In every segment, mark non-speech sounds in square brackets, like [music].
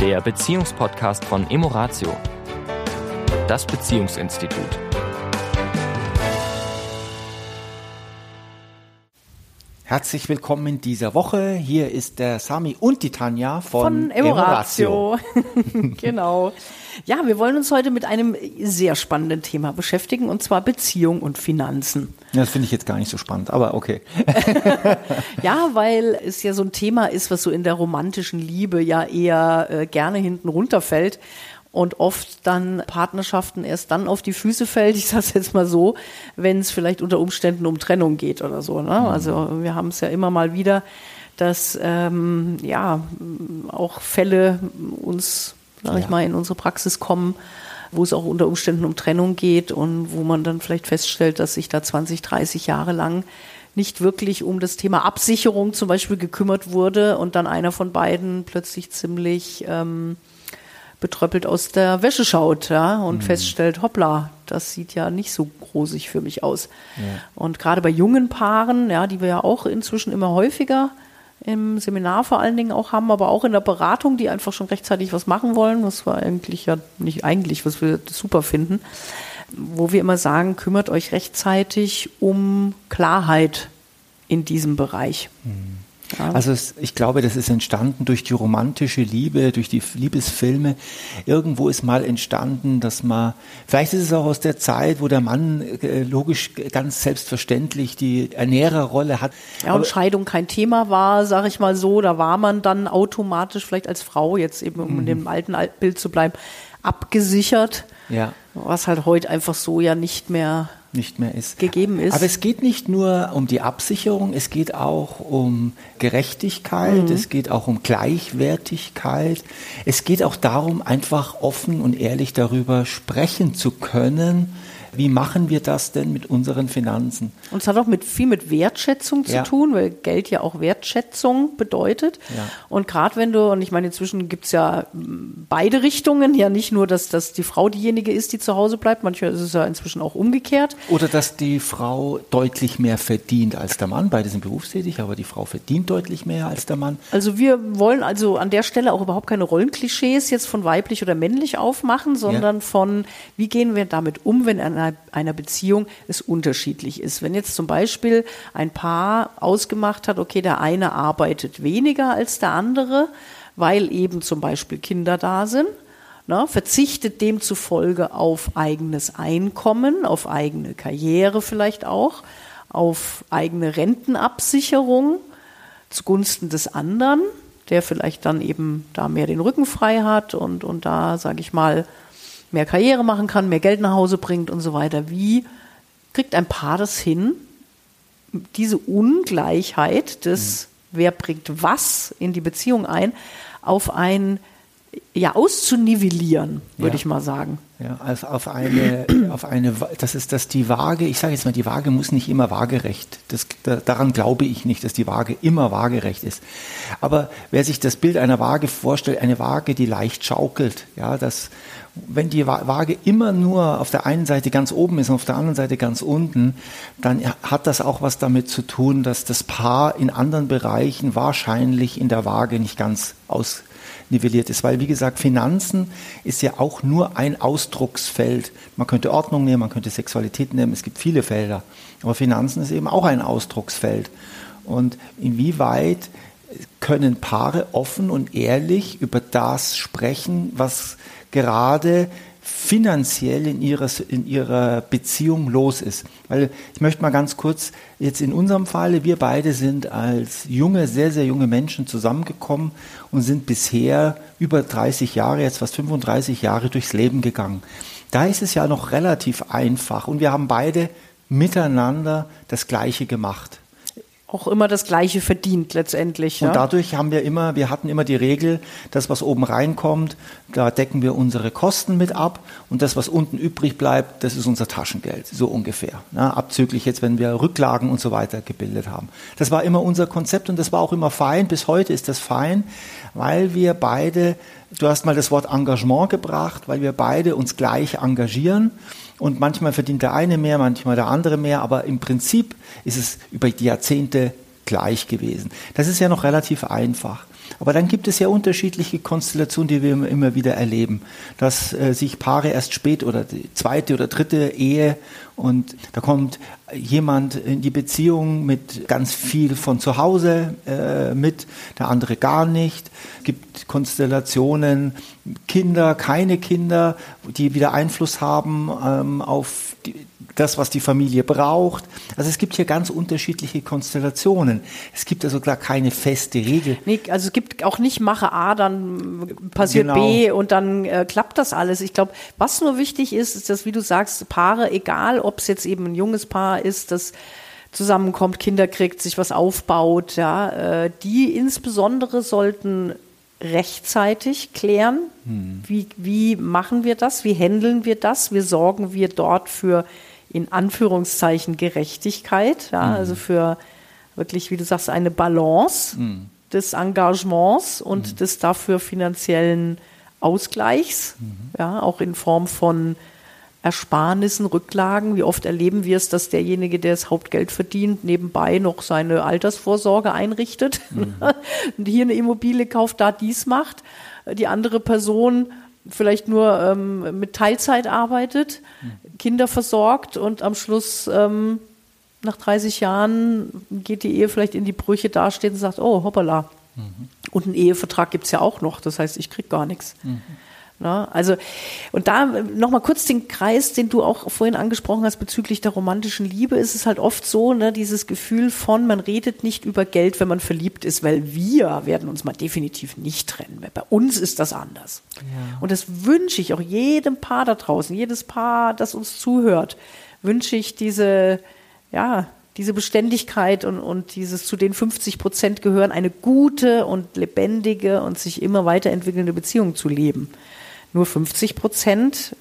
der Beziehungspodcast von Emoratio, das Beziehungsinstitut. Herzlich willkommen in dieser Woche. Hier ist der Sami und die Tanja von, von Emoratio. [laughs] genau. Ja, wir wollen uns heute mit einem sehr spannenden Thema beschäftigen und zwar Beziehung und Finanzen. Das finde ich jetzt gar nicht so spannend, aber okay. [laughs] ja, weil es ja so ein Thema ist, was so in der romantischen Liebe ja eher äh, gerne hinten runterfällt und oft dann Partnerschaften erst dann auf die Füße fällt, ich sage es jetzt mal so, wenn es vielleicht unter Umständen um Trennung geht oder so. Ne? Mhm. Also wir haben es ja immer mal wieder, dass ähm, ja auch Fälle uns, sag ja. ich mal, in unsere Praxis kommen, wo es auch unter Umständen um Trennung geht und wo man dann vielleicht feststellt, dass sich da 20, 30 Jahre lang nicht wirklich um das Thema Absicherung zum Beispiel gekümmert wurde und dann einer von beiden plötzlich ziemlich ähm, betröppelt aus der Wäsche schaut ja, und mhm. feststellt, hoppla, das sieht ja nicht so rosig für mich aus. Ja. Und gerade bei jungen Paaren, ja, die wir ja auch inzwischen immer häufiger im Seminar vor allen Dingen auch haben, aber auch in der Beratung, die einfach schon rechtzeitig was machen wollen, was wir eigentlich ja nicht eigentlich, was wir super finden, wo wir immer sagen, kümmert euch rechtzeitig um Klarheit in diesem Bereich. Mhm. Ja. Also es, ich glaube, das ist entstanden durch die romantische Liebe, durch die Liebesfilme. Irgendwo ist mal entstanden, dass man, vielleicht ist es auch aus der Zeit, wo der Mann äh, logisch ganz selbstverständlich die Ernährerrolle hat. Ja, und Scheidung kein Thema war, sage ich mal so, da war man dann automatisch vielleicht als Frau, jetzt eben um mhm. in dem alten Bild zu bleiben, abgesichert. Ja. Was halt heute einfach so ja nicht mehr nicht mehr ist. Gegeben ist. Aber es geht nicht nur um die Absicherung, es geht auch um Gerechtigkeit, mhm. es geht auch um Gleichwertigkeit. Es geht auch darum, einfach offen und ehrlich darüber sprechen zu können, wie machen wir das denn mit unseren Finanzen? Und es hat auch mit, viel mit Wertschätzung zu ja. tun, weil Geld ja auch Wertschätzung bedeutet. Ja. Und gerade wenn du, und ich meine, inzwischen gibt es ja hm, beide Richtungen, ja nicht nur, dass, dass die Frau diejenige ist, die zu Hause bleibt, manchmal ist es ja inzwischen auch umgekehrt. Oder dass die Frau deutlich mehr verdient als der Mann. Beide sind berufstätig, aber die Frau verdient deutlich mehr als der Mann. Also wir wollen also an der Stelle auch überhaupt keine Rollenklischees jetzt von weiblich oder männlich aufmachen, sondern ja. von, wie gehen wir damit um, wenn ein einer, einer Beziehung es unterschiedlich ist. Wenn jetzt zum Beispiel ein Paar ausgemacht hat, okay, der eine arbeitet weniger als der andere, weil eben zum Beispiel Kinder da sind, ne, verzichtet demzufolge auf eigenes Einkommen, auf eigene Karriere vielleicht auch, auf eigene Rentenabsicherung zugunsten des anderen, der vielleicht dann eben da mehr den Rücken frei hat und, und da, sage ich mal, mehr Karriere machen kann, mehr Geld nach Hause bringt und so weiter. Wie kriegt ein Paar das hin, diese Ungleichheit des, mhm. wer bringt was in die Beziehung ein, auf ein ja, auszunivellieren, würde ja. ich mal sagen. Ja, also auf eine, [clears throat] auf eine, das ist, dass die Waage, ich sage jetzt mal, die Waage muss nicht immer waagerecht. Das, daran glaube ich nicht, dass die Waage immer waagerecht ist. Aber wer sich das Bild einer Waage vorstellt, eine Waage, die leicht schaukelt, ja, das, wenn die Waage immer nur auf der einen Seite ganz oben ist und auf der anderen Seite ganz unten, dann hat das auch was damit zu tun, dass das Paar in anderen Bereichen wahrscheinlich in der Waage nicht ganz aus nivelliert ist. Weil, wie gesagt, Finanzen ist ja auch nur ein Ausdrucksfeld. Man könnte Ordnung nehmen, man könnte Sexualität nehmen, es gibt viele Felder. Aber Finanzen ist eben auch ein Ausdrucksfeld. Und inwieweit können Paare offen und ehrlich über das sprechen, was gerade finanziell in ihrer, in ihrer Beziehung los ist. Weil ich möchte mal ganz kurz, jetzt in unserem Falle, wir beide sind als junge, sehr, sehr junge Menschen zusammengekommen und sind bisher über 30 Jahre, jetzt fast 35 Jahre durchs Leben gegangen. Da ist es ja noch relativ einfach und wir haben beide miteinander das Gleiche gemacht auch immer das Gleiche verdient letztendlich. Und ja? dadurch haben wir immer, wir hatten immer die Regel, das, was oben reinkommt, da decken wir unsere Kosten mit ab und das, was unten übrig bleibt, das ist unser Taschengeld, so ungefähr. Ja, abzüglich jetzt, wenn wir Rücklagen und so weiter gebildet haben. Das war immer unser Konzept und das war auch immer fein. Bis heute ist das fein, weil wir beide, du hast mal das Wort Engagement gebracht, weil wir beide uns gleich engagieren und manchmal verdient der eine mehr, manchmal der andere mehr, aber im Prinzip ist es über die Jahrzehnte gleich gewesen. Das ist ja noch relativ einfach. Aber dann gibt es ja unterschiedliche Konstellationen, die wir immer wieder erleben, dass äh, sich Paare erst spät oder die zweite oder dritte Ehe und da kommt jemand in die Beziehung mit ganz viel von zu Hause äh, mit, der andere gar nicht. Es gibt Konstellationen, Kinder, keine Kinder, die wieder Einfluss haben ähm, auf die, das, was die Familie braucht. Also es gibt hier ganz unterschiedliche Konstellationen. Es gibt also gar keine feste Regel. Nee, also es gibt auch nicht mache A, dann passiert genau. B und dann äh, klappt das alles. Ich glaube, was nur wichtig ist, ist, dass, wie du sagst, Paare, egal ob es jetzt eben ein junges Paar ist, das zusammenkommt, Kinder kriegt, sich was aufbaut, ja, äh, die insbesondere sollten rechtzeitig klären, hm. wie, wie machen wir das, wie handeln wir das, wie sorgen wir dort für in Anführungszeichen Gerechtigkeit, ja, mhm. also für wirklich, wie du sagst, eine Balance mhm. des Engagements und mhm. des dafür finanziellen Ausgleichs, mhm. ja, auch in Form von Ersparnissen, Rücklagen. Wie oft erleben wir es, dass derjenige, der das Hauptgeld verdient, nebenbei noch seine Altersvorsorge einrichtet mhm. [laughs] und hier eine Immobilie kauft, da dies macht. Die andere Person vielleicht nur ähm, mit Teilzeit arbeitet, mhm. Kinder versorgt und am Schluss ähm, nach 30 Jahren geht die Ehe vielleicht in die Brüche dasteht und sagt, oh, hoppala. Mhm. Und einen Ehevertrag gibt es ja auch noch, das heißt, ich kriege gar nichts. Mhm. Na, also, und da nochmal kurz den Kreis, den du auch vorhin angesprochen hast bezüglich der romantischen Liebe, ist es halt oft so, ne, dieses Gefühl von, man redet nicht über Geld, wenn man verliebt ist, weil wir werden uns mal definitiv nicht trennen. Bei uns ist das anders. Ja. Und das wünsche ich auch jedem Paar da draußen, jedes Paar, das uns zuhört, wünsche ich diese, ja, diese Beständigkeit und, und dieses zu den 50 Prozent gehören, eine gute und lebendige und sich immer weiterentwickelnde Beziehung zu leben. Nur 50 Prozent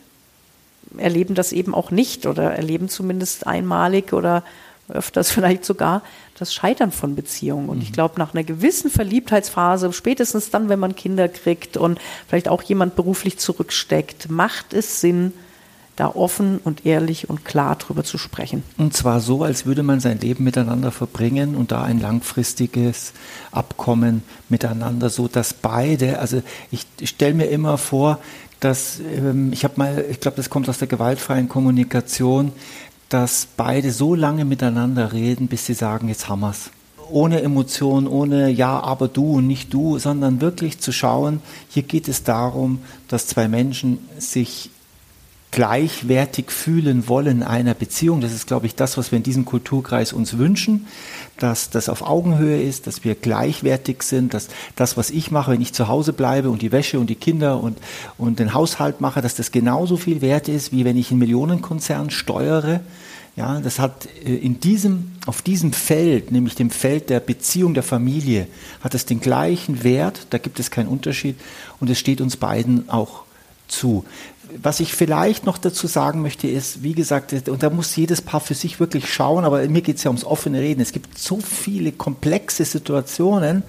erleben das eben auch nicht oder erleben zumindest einmalig oder öfters [laughs] vielleicht sogar das Scheitern von Beziehungen. Und mhm. ich glaube, nach einer gewissen Verliebtheitsphase, spätestens dann, wenn man Kinder kriegt und vielleicht auch jemand beruflich zurücksteckt, macht es Sinn, da offen und ehrlich und klar drüber zu sprechen. Und zwar so, als würde man sein Leben miteinander verbringen und da ein langfristiges Abkommen miteinander, so dass beide, also ich, stelle mir immer vor, dass ähm, ich habe mal, ich glaube, das kommt aus der gewaltfreien Kommunikation, dass beide so lange miteinander reden, bis sie sagen, jetzt haben wir's ohne Emotion, ohne ja, aber du und nicht du, sondern wirklich zu schauen, hier geht es darum, dass zwei Menschen sich gleichwertig fühlen wollen einer Beziehung. Das ist, glaube ich, das, was wir in diesem Kulturkreis uns wünschen, dass das auf Augenhöhe ist, dass wir gleichwertig sind, dass das, was ich mache, wenn ich zu Hause bleibe und die Wäsche und die Kinder und, und den Haushalt mache, dass das genauso viel wert ist, wie wenn ich einen Millionenkonzern steuere. Ja, das hat äh, in diesem, auf diesem Feld, nämlich dem Feld der Beziehung der Familie, hat es den gleichen Wert, da gibt es keinen Unterschied und es steht uns beiden auch zu was ich vielleicht noch dazu sagen möchte, ist, wie gesagt, und da muss jedes Paar für sich wirklich schauen, aber mir geht es ja ums offene Reden. Es gibt so viele komplexe Situationen,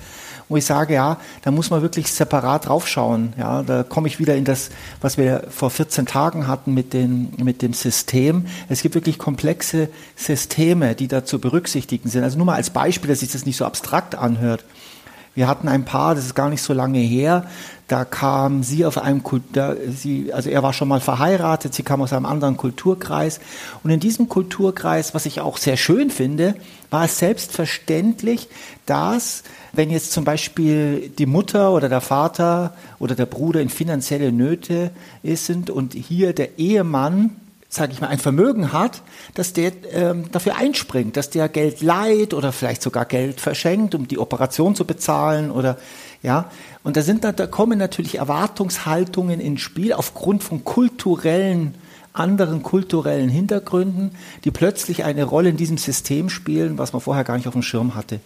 wo ich sage, ja, da muss man wirklich separat draufschauen. Ja, da komme ich wieder in das, was wir vor 14 Tagen hatten mit, den, mit dem System. Es gibt wirklich komplexe Systeme, die da zu berücksichtigen sind. Also nur mal als Beispiel, dass sich das nicht so abstrakt anhört. Wir hatten ein Paar, das ist gar nicht so lange her, da kam sie auf einem da, sie, also er war schon mal verheiratet, sie kam aus einem anderen Kulturkreis. Und in diesem Kulturkreis, was ich auch sehr schön finde, war es selbstverständlich, dass, wenn jetzt zum Beispiel die Mutter oder der Vater oder der Bruder in finanzielle Nöte sind und hier der Ehemann sage ich mal, ein Vermögen hat, dass der ähm, dafür einspringt, dass der Geld leiht oder vielleicht sogar Geld verschenkt, um die Operation zu bezahlen oder ja. Und da sind da, da kommen natürlich Erwartungshaltungen ins Spiel aufgrund von kulturellen anderen kulturellen Hintergründen, die plötzlich eine Rolle in diesem System spielen, was man vorher gar nicht auf dem Schirm hatte.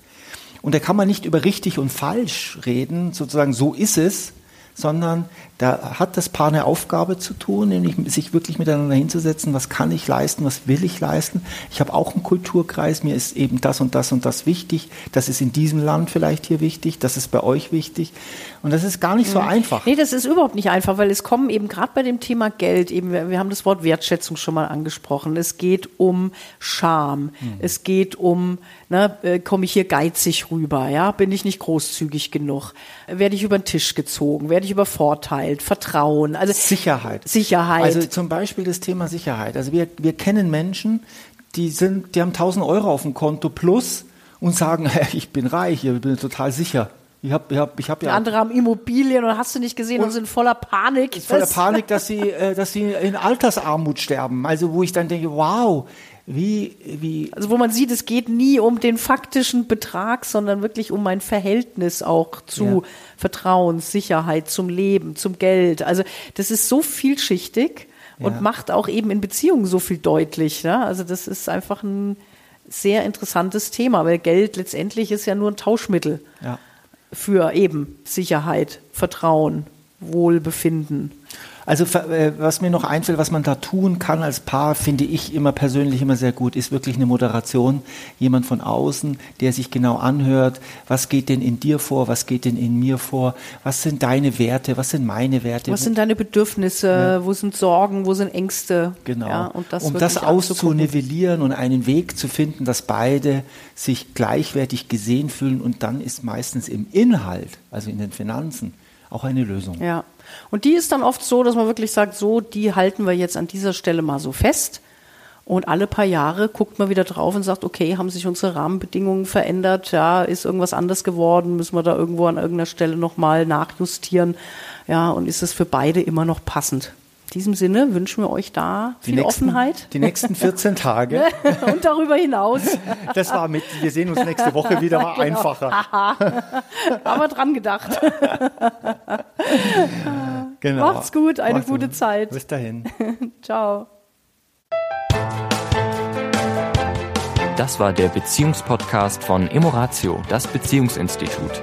Und da kann man nicht über richtig und falsch reden, sozusagen so ist es, sondern da hat das Paar eine Aufgabe zu tun, nämlich sich wirklich miteinander hinzusetzen, was kann ich leisten, was will ich leisten. Ich habe auch einen Kulturkreis, mir ist eben das und das und das wichtig, das ist in diesem Land vielleicht hier wichtig, das ist bei euch wichtig. Und das ist gar nicht so mhm. einfach. Nee, das ist überhaupt nicht einfach, weil es kommen eben gerade bei dem Thema Geld, eben, wir haben das Wort Wertschätzung schon mal angesprochen, es geht um Scham, mhm. es geht um, ne, äh, komme ich hier geizig rüber, ja, bin ich nicht großzügig genug, werde ich über den Tisch gezogen, werde ich übervorteilt, Vertrauen, also Sicherheit. Sicherheit. Also zum Beispiel das Thema Sicherheit. Also wir, wir kennen Menschen, die sind, die haben 1000 Euro auf dem Konto plus und sagen, [laughs] hey, ich bin reich, ich bin total sicher. Ich hab, ich hab, ich hab ja. Andere haben Immobilien und hast du nicht gesehen und, und sind voller Panik. Voller Panik, dass sie, äh, dass sie in Altersarmut sterben. Also wo ich dann denke, wow, wie, wie. Also wo man sieht, es geht nie um den faktischen Betrag, sondern wirklich um ein Verhältnis auch zu ja. Vertrauenssicherheit, zum Leben, zum Geld. Also das ist so vielschichtig ja. und macht auch eben in Beziehungen so viel deutlich. Ne? Also das ist einfach ein sehr interessantes Thema, weil Geld letztendlich ist ja nur ein Tauschmittel ja. für eben Sicherheit, Vertrauen, Wohlbefinden. Also äh, was mir noch einfällt, was man da tun kann als Paar, finde ich immer persönlich immer sehr gut, ist wirklich eine Moderation. Jemand von außen, der sich genau anhört, was geht denn in dir vor, was geht denn in mir vor, was sind deine Werte, was sind meine Werte. Was sind deine Bedürfnisse, ja. wo sind Sorgen, wo sind Ängste. Genau. Ja, das um das auszunivellieren und einen Weg zu finden, dass beide sich gleichwertig gesehen fühlen und dann ist meistens im Inhalt, also in den Finanzen, auch eine Lösung. Ja. Und die ist dann oft so, dass man wirklich sagt, so, die halten wir jetzt an dieser Stelle mal so fest. Und alle paar Jahre guckt man wieder drauf und sagt, okay, haben sich unsere Rahmenbedingungen verändert? Ja, ist irgendwas anders geworden? Müssen wir da irgendwo an irgendeiner Stelle nochmal nachjustieren? Ja, und ist es für beide immer noch passend? In diesem Sinne wünschen wir euch da viel nächsten, Offenheit. Die nächsten 14 Tage. [laughs] Und darüber hinaus. Das war mit, wir sehen uns nächste Woche wieder mal [laughs] genau. einfacher. Haben wir dran gedacht. [laughs] Genau. Macht's gut, eine Macht's gute gut. Zeit. Bis dahin. Ciao. Das war der Beziehungspodcast von Emoratio, das Beziehungsinstitut.